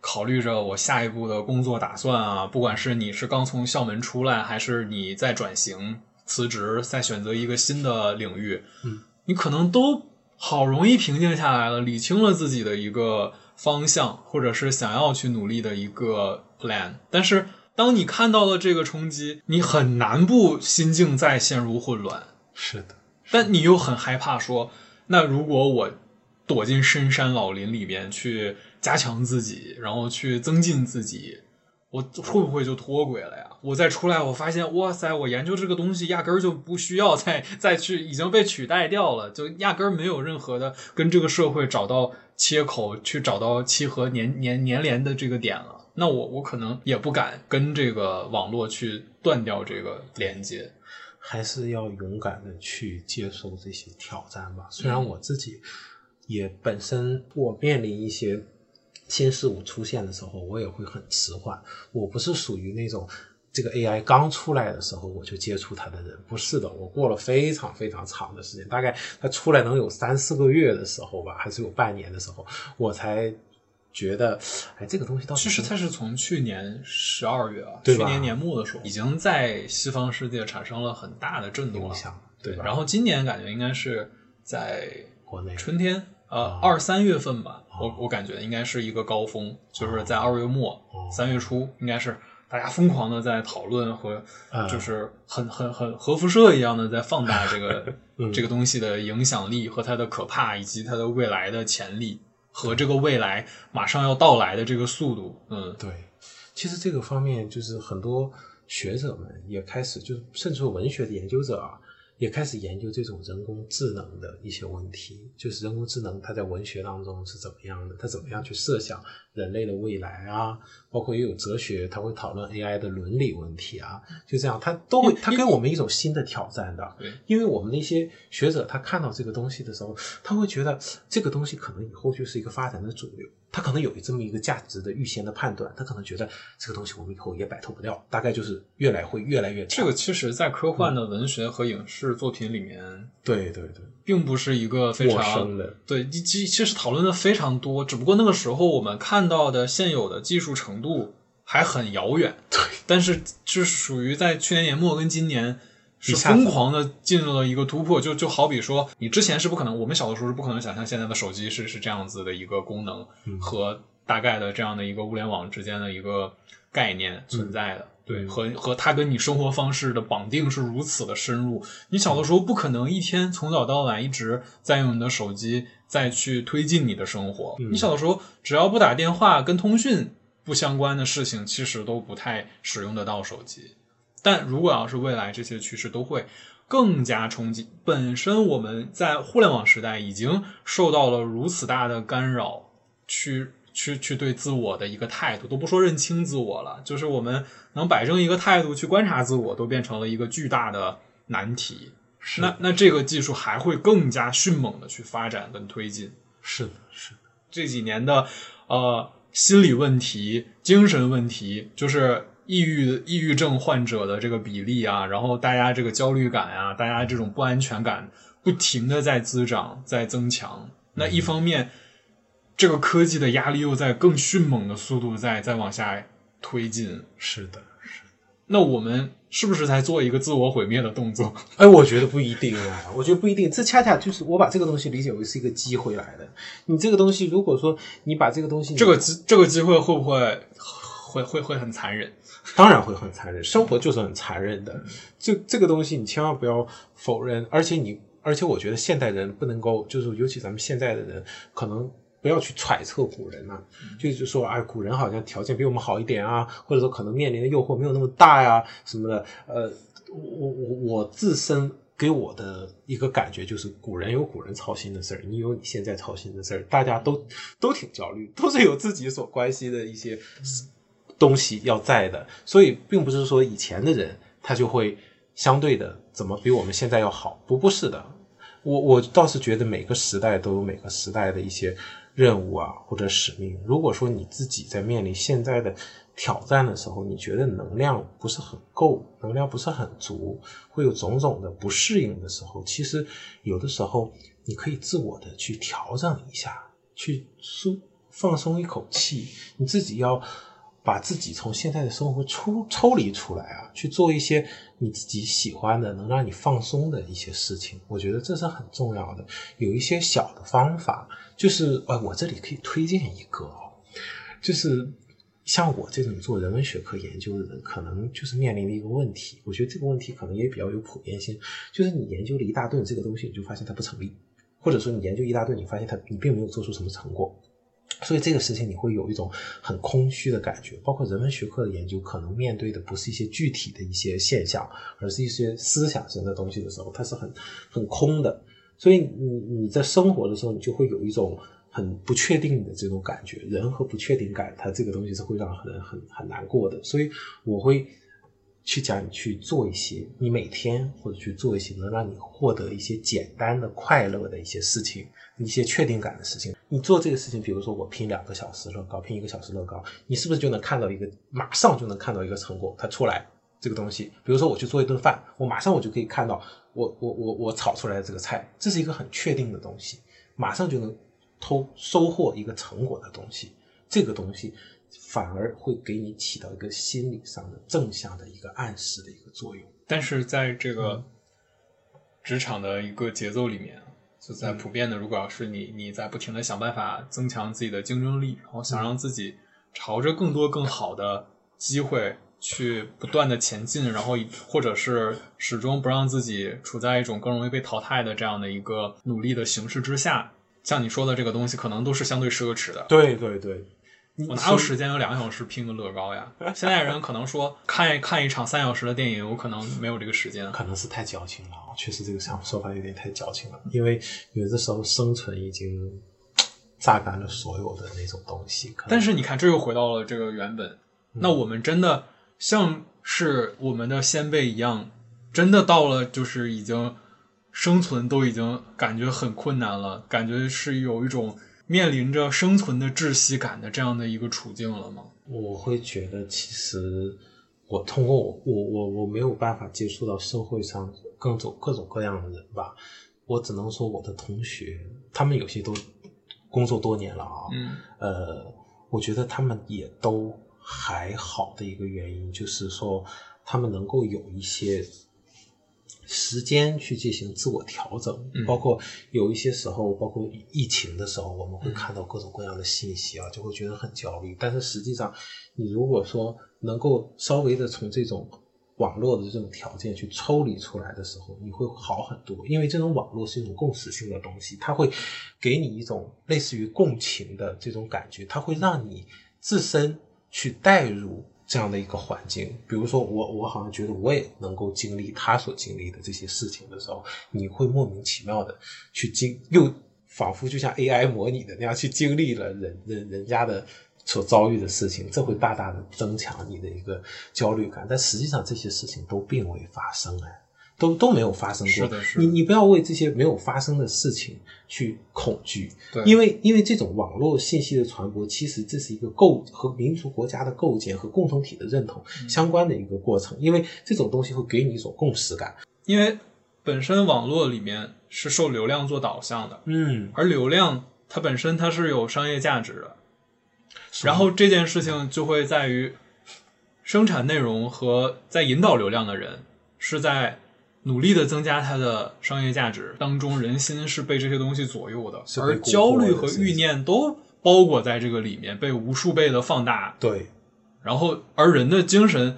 考虑着我下一步的工作打算啊。不管是你是刚从校门出来，还是你在转型、辞职，再选择一个新的领域，嗯，你可能都好容易平静下来了，理清了自己的一个方向，或者是想要去努力的一个 plan。但是当你看到了这个冲击，你很难不心境再陷入混乱。是的，但你又很害怕说，那如果我躲进深山老林里边去加强自己，然后去增进自己，我会不会就脱轨了呀？我再出来，我发现，哇塞，我研究这个东西压根儿就不需要再 再去，已经被取代掉了，就压根儿没有任何的跟这个社会找到切口，去找到契合粘粘粘连的这个点了。那我我可能也不敢跟这个网络去断掉这个连接。还是要勇敢的去接受这些挑战吧。虽然我自己也本身我面临一些新事物出现的时候，我也会很迟缓。我不是属于那种这个 AI 刚出来的时候我就接触它的人，不是的。我过了非常非常长的时间，大概它出来能有三四个月的时候吧，还是有半年的时候，我才觉得，哎，这个东西到底其实它是从去年十二月啊，对去年年末的时候，已经在西方世界产生了很大的震动了。影响，对，吧？然后今年感觉应该是在国内春天，呃，啊。二三月份吧，我我感觉应该是一个高峰，就是在二月末、哦。三月初，应该是大家疯狂的在讨论和啊就是很很很核辐射一样的在放大这个 嗯。这个东西的影响力和它的可怕，以及它的未来的潜力和这个未来马上要到来的这个速度，嗯，对，其实这个方面就是很多学者们也开始，就是甚至文学的研究者啊，也开始研究这种人工智能的一些问题，就是人工智能它在文学当中是怎么样的，它怎么样去设想人类的未来啊，包括也有哲学，他会讨论 AI 的伦理问题啊，就这样，他都会，他给我们一种新的挑战的。对，因为我们那些学者他看到这个东西的时候，他会觉得这个东西可能以后就是一个发展的主流，他可能有这么一个价值的预先的判断，他可能觉得这个东西我们以后也摆脱不掉，大概就是越来会越来越强这个其实，在科幻的文学和影视作品里面，对对对，并不是一个非陌常生的，对，其其其实讨论的非常多，只不过那个时候我们看到的现有的技术程度还很遥远。对，但是就是属于在去年年末跟今年是疯狂的进入了一个突破，就就好比说，你之前是不可能，我们小的时候是不可能想象现在的手机是是这样子的一个功能嗯和大概的这样的一个物联网之间的一个概念存在的。对，嗯和和它跟你生活方式的绑定是如此的深入，你小的时候不可能一天从早到晚一直在用你的手机再去推进你的生活。嗯你小的时候只要不打电话，跟通讯不相关的事情，其实都不太使用得到手机。但如果要是未来这些趋势都会更加冲击，本身我们在互联网时代已经受到了如此大的干扰，去去去对自我的一个态度，都不说认清自我了，就是我们能摆正一个态度去观察自我，都变成了一个巨大的难题。是那那这个技术还会更加迅猛的去发展跟推进。是的，是的，这几年的呃心理问题、精神问题，就是抑郁、抑郁症患者的这个比例啊，然后大家这个焦虑感啊，大家这种不安全感，不停的在滋长、在增强。那一方面，这个科技的压力又在更迅猛的速度在在往下推进。是的，是那我们是不是在做一个自我毁灭的动作？哎，我觉得不一定啊，我觉得不一定。这恰恰就是我把这个东西理解为是一个机会来的。你这个东西，如果说你把这个东西，这个机这个机会会不会会会会很残忍？当然会很残忍，生活就是很残忍的。这这个东西你千万不要否认，而且你，而且我觉得现代人不能够，就是尤其咱们现在的人，可能不要去揣测古人呐、就是说，哎，古人好像条件比我们好一点啊，或者说可能面临的诱惑没有那么大呀，什么的。呃，我我我自身给我的一个感觉就是，古人有古人操心的事儿，你有你现在操心的事儿，大家都都挺焦虑，都是有自己所关心的一些东西要在的，所以并不是说以前的人他就会相对的怎么比我们现在要好，不不是的。我我倒是觉得每个时代都有每个时代的一些任务啊或者使命。如果说你自己在面临现在的挑战的时候，你觉得能量不是很够，能量不是很足，会有种种的不适应的时候，其实有的时候你可以自我的去调整一下，去舒放松一口气，你自己要。把自己从现在的生活抽抽离出来啊，去做一些你自己喜欢的、能让你放松的一些事情，我觉得这是很重要的。有一些小的方法，就是呃，我这里可以推荐一个哦，就是像我这种做人文学科研究的人，可能就是面临的一个问题。我觉得这个问题可能也比较有普遍性，就是你研究了一大顿这个东西，你就发现它不成立，或者说你研究一大顿，你发现它你并没有做出什么成果。所以这个事情你会有一种很空虚的感觉，包括人文学科的研究，可能面对的不是一些具体的一些现象，而是一些思想性的东西的时候，它是很很空的。所以你你在生活的时候，你就会有一种很不确定的这种感觉。人和不确定感，它这个东西是会让人很很难过的。所以我会去讲你去做一些，你每天或者去做一些能让你获得一些简单的快乐的一些事情。一些确定感的事情，你做这个事情，比如说我拼两个小时乐高，拼一个小时乐高，你是不是就能看到一个，马上就能看到一个成果，它出来这个东西？比如说我去做一顿饭，我马上我就可以看到我我我我炒出来的这个菜，这是一个很确定的东西，马上就能偷收获一个成果的东西，这个东西反而会给你起到一个心理上的正向的一个暗示的一个作用。但是在这个职场的一个节奏里面。就在普遍的，如果要是你你在不停的想办法增强自己的竞争力，然后想让自己朝着更多更好的机会去不断的前进，然后或者是始终不让自己处在一种更容易被淘汰的这样的一个努力的形式之下，像你说的这个东西，可能都是相对奢侈的。对对对。我哪有时间有两个小时拼个乐高呀？现在人可能说看一看一场三小时的电影，我可能没有这个时间。可能是太矫情了，确实这个想说法有点太矫情了。因为有的时候生存已经榨干了所有的那种东西。但是你看，这又回到了这个原本。那我们真的像是我们的先辈一样，真的到了就是已经生存都已经感觉很困难了，感觉是有一种。面临着生存的窒息感的这样的一个处境了吗？我会觉得，其实我通过我我我我没有办法接触到社会上各种各种各样的人吧，我只能说我的同学，他们有些都工作多年了啊，嗯，呃，我觉得他们也都还好的一个原因，就是说他们能够有一些。时间去进行自我调整，包括有一些时候，包括疫情的时候，我们会看到各种各样的信息啊，就会觉得很焦虑。但是实际上，你如果说能够稍微的从这种网络的这种条件去抽离出来的时候，你会好很多。因为这种网络是一种共识性的东西，它会给你一种类似于共情的这种感觉，它会让你自身去带入。这样的一个环境，比如说我，我好像觉得我也能够经历他所经历的这些事情的时候，你会莫名其妙的去经，又仿佛就像 AI 模拟的那样去经历了人人人家的所遭遇的事情，这会大大的增强你的一个焦虑感。但实际上这些事情都并未发生哎，都都没有发生过。是的是的你你不要为这些没有发生的事情去恐惧，对因为因为这种网络信息的传播，其实这是一个构和民族国家的构建和共同体的认同嗯相关的一个过程。因为这种东西会给你一种共识感。因为本身网络里面是受流量做导向的，嗯，而流量它本身它是有商业价值的，然后这件事情就会在于生产内容和在引导流量的人是在努力的增加它的商业价值当中，人心是被这些东西左右的，而焦虑和欲念都包裹在这个里面，被无数倍的放大，对，然后而人的精神，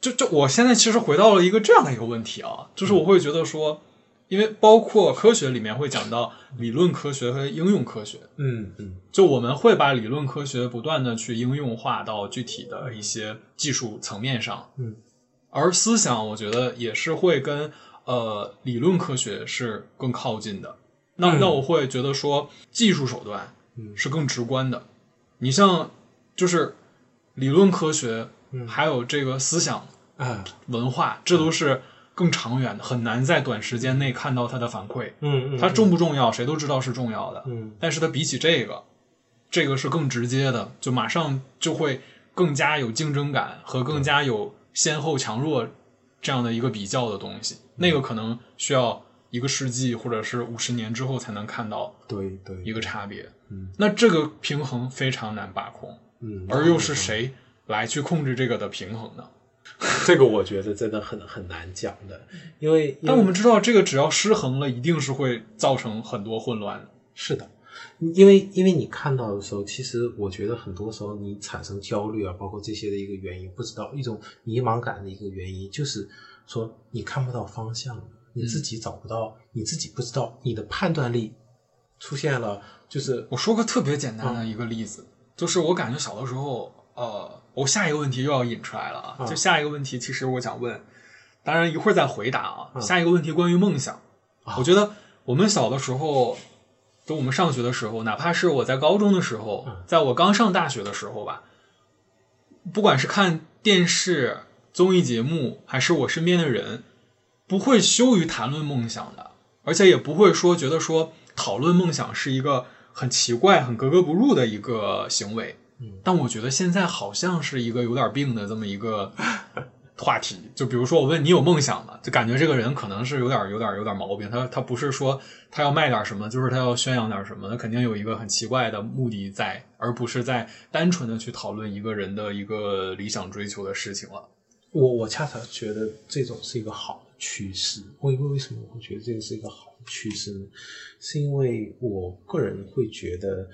就就我现在其实回到了一个这样的一个问题啊，就是我会觉得说，因为包括科学里面会讲到理论科学和应用科学，嗯嗯。就我们会把理论科学不断的去应用化到具体的一些技术层面上，嗯，而思想我觉得也是会跟呃理论科学是更靠近的。那、嗯那我会觉得说技术手段嗯是更直观的。你像就是理论科学，嗯还有这个思想啊，文化，这都是更长远的，很难在短时间内看到它的反馈。嗯嗯，它重不重要，谁都知道是重要的。嗯但是它比起这个，这个是更直接的，就马上就会更加有竞争感和更加有先后强弱这样的一个比较的东西。那个可能需要一个世纪或者是五十年之后才能看到对对一个差别。嗯那这个平衡非常难把控，嗯，而又是谁来去控制这个的平衡呢？这个我觉得真的很很难讲的，因为因为但我们知道，这个只要失衡了，一定是会造成很多混乱的。是的，因为因为你看到的时候，其实我觉得很多时候你产生焦虑啊，包括这些的一个原因，不知道一种迷茫感的一个原因，就是说你看不到方向，你自己找不到，你自己不知道，你的判断力出现了，就是我说个特别简单的一个例子，就是我感觉小的时候，呃，我下一个问题又要引出来了啊。啊就下一个问题，其实我想问，当然一会儿再回答啊。啊下一个问题关于梦想，啊我觉得我们小的时候，就我们上学的时候，哪怕是我在高中的时候，嗯在我刚上大学的时候吧，不管是看电视、综艺节目，还是我身边的人，不会羞于谈论梦想的，而且也不会说觉得说讨论梦想是一个很奇怪、很格格不入的一个行为。嗯但我觉得现在好像是一个有点病的这么一个话题。就比如说我问你有梦想吗？就感觉这个人可能是有点、有点、有点毛病。他他不是说他要卖点什么，就是他要宣扬点什么，他肯定有一个很奇怪的目的在，而不是在单纯的去讨论一个人的一个理想追求的事情了。我我恰恰觉得这种是一个好的趋势。为为为什么我会觉得这个是一个好的趋势呢？是因为我个人会觉得，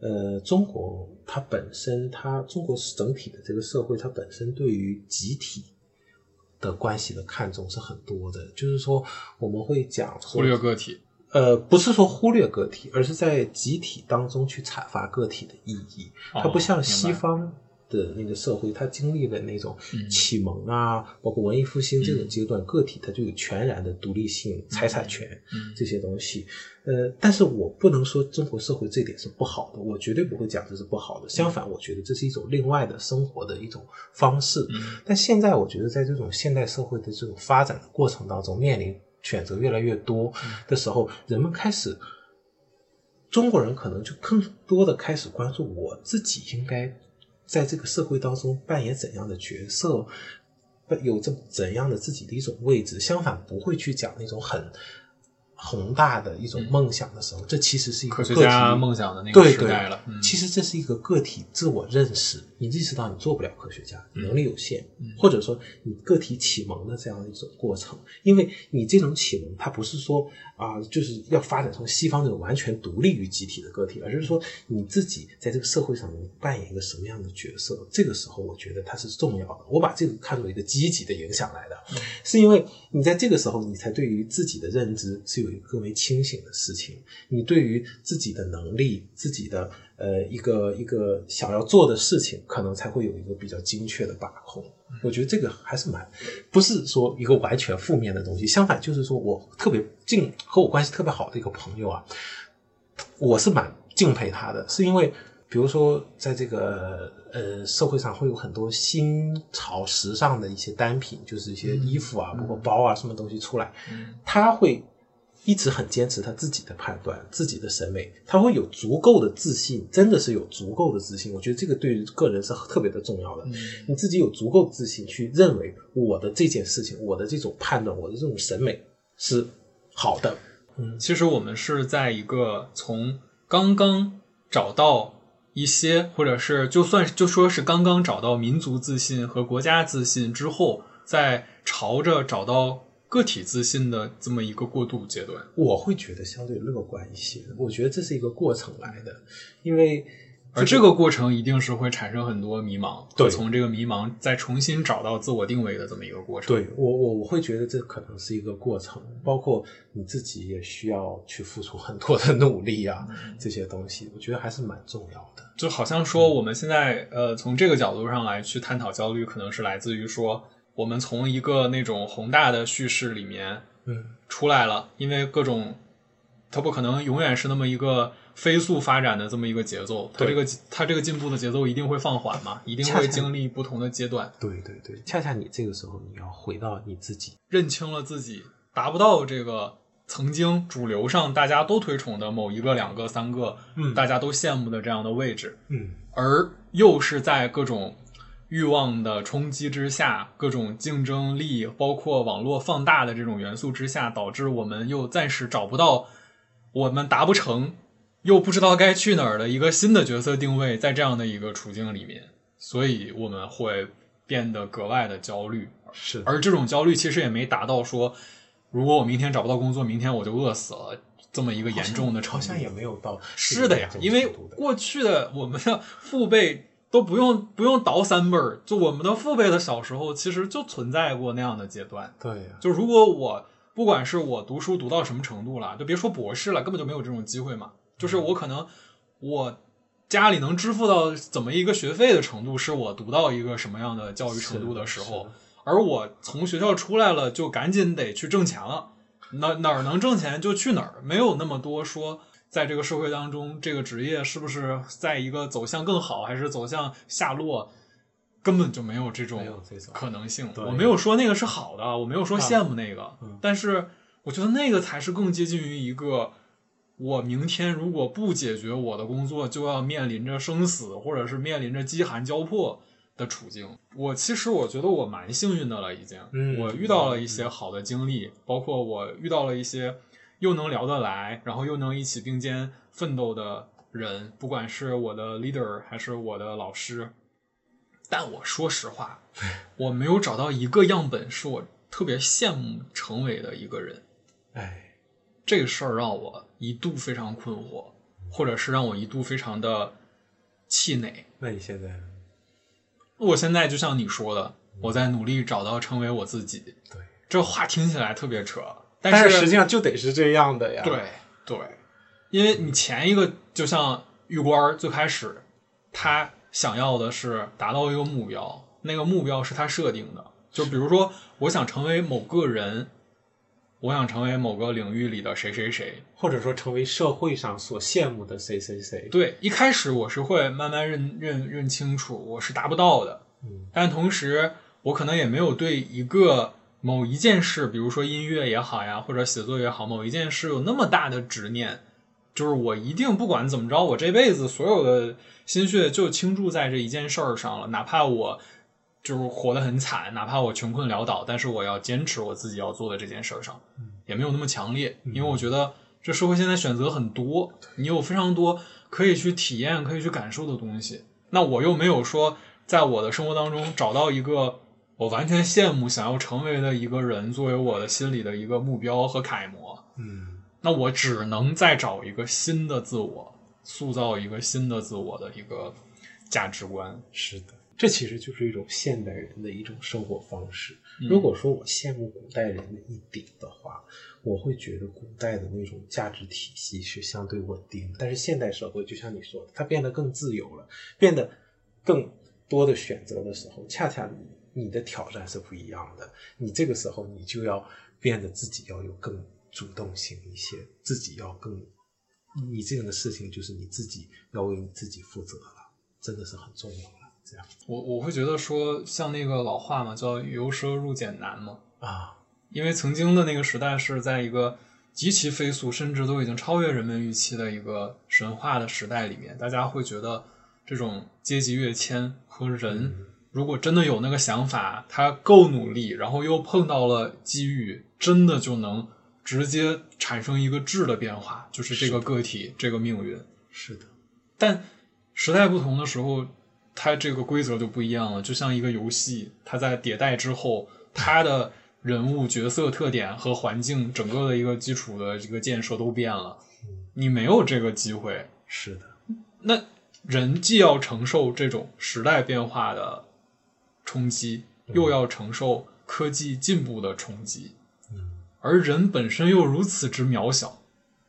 呃，中国它本身，它中国整体的这个社会，它本身对于集体的关系的看重是很多的。就是说，我们会讲忽略个体，呃，不是说忽略个体，而是在集体当中去阐发个体的意义。它不像哦西方的那个社会，它经历了那种嗯启蒙啊，包括文艺复兴这种嗯阶段，个体它就有全然的独立性、财产权嗯这些东西。呃，但是我不能说中国社会这点是不好的，我绝对不会讲这是不好的。相反，我觉得这是一种另外的生活的一种方式。嗯但现在我觉得，在这种现代社会的这种发展的过程当中，面临选择越来越多的时候，人们开始，中国人可能就更多的开始关注我自己应该在这个社会当中扮演怎样的角色，有着怎样的自己的一种位置。相反，不会去讲那种很宏大的一种梦想的时候，这其实是一个科学个体家梦想的那个时代了。嗯其实这是一个个体自我认识，你意识到你做不了科学家，嗯能力有限，或者说你个体启蒙的这样一种过程。因为你这种启蒙，它不是说啊、就是要发展成西方那种完全独立于集体的个体，而是说你自己在这个社会上你扮演一个什么样的角色。这个时候，我觉得它是重要的。我把这个看作一个积极的影响来的，是因为你在这个时候，你才对于自己的认知是有一个更为清醒的事情。你对于自己的能力、自己的呃一个一个想要做的事情，可能才会有一个比较精确的把控。我觉得这个还是蛮，不是说一个完全负面的东西。相反，就是说我特别敬和我关系特别好的一个朋友啊，我是蛮敬佩他的，是因为。比如说在这个呃社会上会有很多新潮时尚的一些单品，就是一些衣服啊，包括包啊，什么东西出来，他会一直很坚持他自己的判断、自己的审美，他会有足够的自信，真的是有足够的自信。我觉得这个对于个人是特别的重要的。你自己有足够自信去认为我的这件事情、我的这种判断、我的这种审美是好的。嗯其实我们是在一个从刚刚找到一些，或者是就算就说是刚刚找到民族自信和国家自信之后，在朝着找到个体自信的这么一个过渡阶段。我会觉得相对乐观一些，我觉得这是一个过程来的，因为而这个过程一定是会产生很多迷茫，对从这个迷茫再重新找到自我定位的这么一个过程。对我我我会觉得这可能是一个过程，包括你自己也需要去付出很多的努力啊，这些东西，我觉得还是蛮重要的。就好像说我们现在呃从这个角度上来去探讨焦虑，可能是来自于说我们从一个那种宏大的叙事里面嗯，出来了，因为各种它不可能永远是那么一个飞速发展的这么一个节奏，它这个它这个进步的节奏一定会放缓嘛，一定会经历不同的阶段，对对对，恰恰你这个时候你要回到你自己，认清了自己达不到这个曾经主流上大家都推崇的某一个、两个、三个，嗯。大家都羡慕的这样的位置，嗯，而又是在各种欲望的冲击之下，各种竞争力，包括网络放大的这种元素之下，导致我们又暂时找不到，我们达不成，又不知道该去哪儿的一个新的角色定位，在这样的一个处境里面，所以我们会变得格外的焦虑，是而这种焦虑其实也没达到说，如果我明天找不到工作，明天我就饿死了这么一个严重的程度。好像也没有到是的呀，因为过去的我们的父辈都不用不用倒三辈儿，就我们的父辈的小时候，其实就存在过那样的阶段。对呀，就如果我不管是我读书读到什么程度了，就别说博士了，根本就没有这种机会嘛。就是我可能我家里能支付到怎么一个学费的程度，是我读到一个什么样的教育程度的时候，而我从学校出来了，就赶紧得去挣钱了。哪哪儿能挣钱就去哪儿，没有那么多说在这个社会当中，这个职业是不是在一个走向更好，还是走向下落，根本就没有这种可能性。对我没有说那个是好的，我没有说啊羡慕那个，嗯但是我觉得那个才是更接近于一个。我明天如果不解决我的工作，就要面临着生死，或者是面临着饥寒交迫的处境。我其实我觉得我蛮幸运的了，已经。嗯我遇到了一些好的经历，包括我遇到了一些又能聊得来，然后又能一起并肩奋斗的人，不管是我的 leader 还是我的老师。但我说实话，我没有找到一个样本是我特别羡慕成为的一个人。哎，这个事儿让我一度非常困惑，或者是让我一度非常的气馁。那你现在我现在就像你说的，我在努力找到成为我自己。对，这话听起来特别扯，但是实际上就得是这样的呀。对对，因为你前一个就像玉官儿最开始，他想要的是达到一个目标，那个目标是他设定的，就比如说我想成为某个人，我想成为某个领域里的谁谁谁，或者说成为社会上所羡慕的谁谁谁。对，一开始我是会慢慢认认认清楚我是达不到的，嗯，但同时我可能也没有对一个某一件事，比如说音乐也好呀，或者写作也好，某一件事有那么大的执念，就是我一定不管怎么着，我这辈子所有的心血就倾注在这一件事儿上了，哪怕我就是活得很惨，哪怕我穷困潦倒，但是我要坚持我自己要做的这件事儿上，也没有那么强烈，因为我觉得这社会现在选择很多，你有非常多可以去体验、可以去感受的东西。那我又没有说在我的生活当中找到一个我完全羡慕、想要成为的一个人作为我的心里的一个目标和楷模。嗯，那我只能再找一个新的自我，塑造一个新的自我的一个价值观。是的，这其实就是一种现代人的一种生活方式。嗯如果说我羡慕古代人的一点的话，我会觉得古代的那种价值体系是相对稳定的。但是现代社会，就像你说的，它变得更自由了，变得更多的选择的时候，恰恰你你的挑战是不一样的。你这个时候，你就要变得自己要有更主动性一些，自己要更你这样的事情就是你自己要为你自己负责了，真的是很重要了。这样。我我会觉得说，像那个老话嘛，叫“由奢入俭难”嘛，啊，因为曾经的那个时代是在一个极其飞速，甚至都已经超越人们预期的一个神话的时代里面，大家会觉得这种阶级跃迁和人，如果真的有那个想法，他够努力，然后又碰到了机遇，真的就能直接产生一个质的变化，就是这个个体这个命运。是的，但时代不同的时候，它这个规则就不一样了。就像一个游戏，它在迭代之后，它的人物角色特点和环境整个的一个基础的一个建设都变了，你没有这个机会。是的，那人既要承受这种时代变化的冲击，又要承受科技进步的冲击，嗯，而人本身又如此之渺小，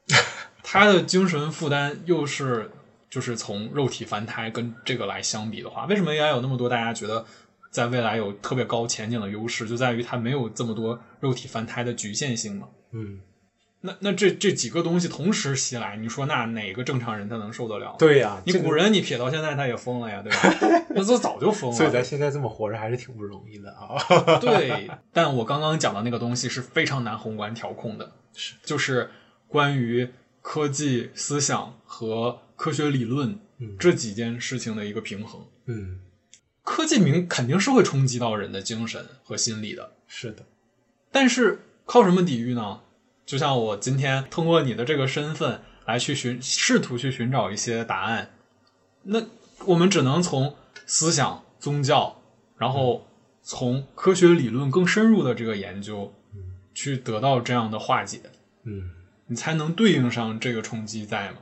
他的精神负担又是就是从肉体凡胎跟这个来相比的话，为什么 AI 有那么多大家觉得在未来有特别高前景的优势，就在于它没有这么多肉体凡胎的局限性嘛？嗯，那那这这几个东西同时袭来，你说那哪个正常人他能受得了？对呀、这个你古人你撇到现在他也疯了呀，对吧？那都早就疯了。所以咱现在这么活着还是挺不容易的啊。对，但我刚刚讲的那个东西是非常难宏观调控的，是就是关于科技思想和科学理论嗯。这几件事情的一个平衡。嗯，科技名肯定是会冲击到人的精神和心理的，是的，但是靠什么抵御呢？就像我今天通过你的这个身份来去寻试图去寻找一些答案，那我们只能从思想、宗教，然后从科学理论更深入的这个研究，去得到这样的化解，嗯，你才能对应上这个冲击在嘛？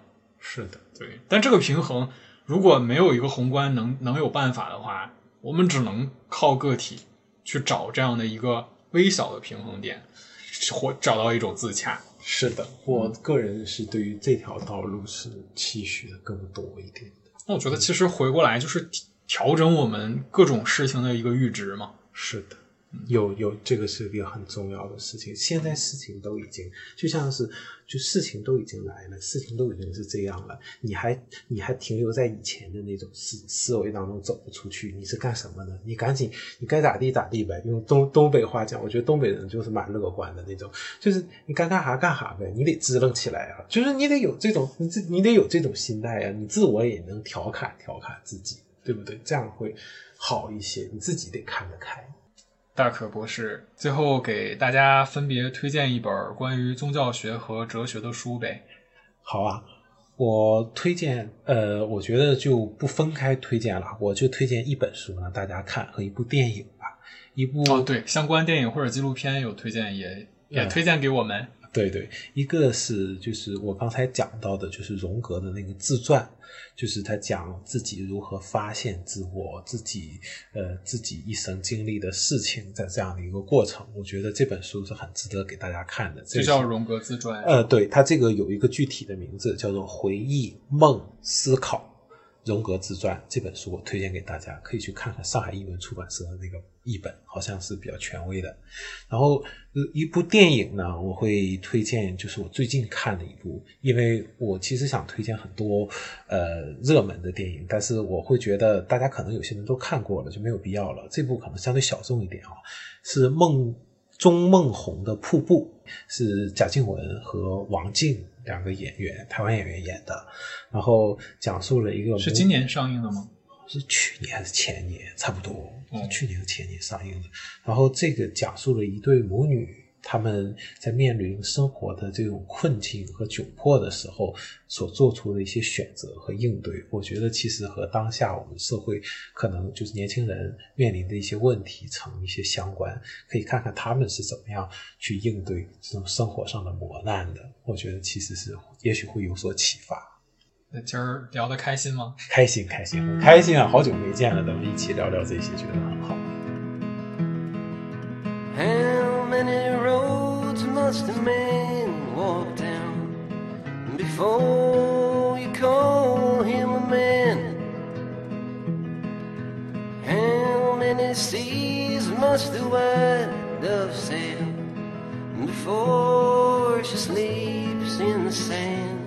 是的，对，但这个平衡如果没有一个宏观能能有办法的话，我们只能靠个体去找这样的一个微小的平衡点，或找到一种自洽。是的，我个人是对于这条道路是期许的更多一点的。那我觉得其实回过来就是调整我们各种事情的一个阈值嘛。是的，有有这个是一个很重要的事情。现在事情都已经就像是就事情都已经来了，事情都已经是这样了，你还你还停留在以前的那种思思维当中走不出去，你是干什么呢？你赶紧你该咋地咋地呗。用东东北话讲，我觉得东北人就是蛮乐观的那种，就是你该干啥干啥呗，你得支棱起来啊，就是你得有这种你这你得有这种心态呀、你自我也能调侃调侃自己，对不对？这样会好一些，你自己得看得开。大可博士，最后给大家分别推荐一本关于宗教学和哲学的书呗。好啊，我推荐，呃，我觉得就不分开推荐了，我就推荐一本书让大家看和一部电影吧。一部哦，对，相关电影或者纪录片有推荐也也嗯推荐给我们。对对，一个是就是我刚才讲到的，就是荣格的那个自传，就是他讲自己如何发现自我，自己呃自己一生经历的事情，在这样的一个过程，我觉得这本书是很值得给大家看的。这叫荣格自传。呃，对，它这个有一个具体的名字，叫做《回忆、梦、思考：荣格自传》这本书，我推荐给大家，可以去看看上海译文出版社的那个译本，好像是比较权威的。然后，呃，一部电影呢，我会推荐，就是我最近看的一部，因为我其实想推荐很多呃热门的电影，但是我会觉得大家可能有些人都看过了，就没有必要了。这部可能相对小众一点啊，是孟钟孟宏的《瀑布》，是贾静雯和王静两个演员，台湾演员演的，然后讲述了一个是今年上映的吗？是去年还是前年，差不多，嗯是去年和前年上映的。然后这个讲述了一对母女，他们在面临生活的这种困境和窘迫的时候，所做出的一些选择和应对。我觉得其实和当下我们社会可能就是年轻人面临的一些问题成一些相关，可以看看他们是怎么样去应对这种生活上的磨难的。我觉得其实是也许会有所启发。那今儿聊得开心吗？开心开心，很开心啊！好久没见了，咱们一起聊聊这些，觉得很好。How many roads must a man walk down before you call him a man? How many seas must the white dove sail before she sleeps in the sand?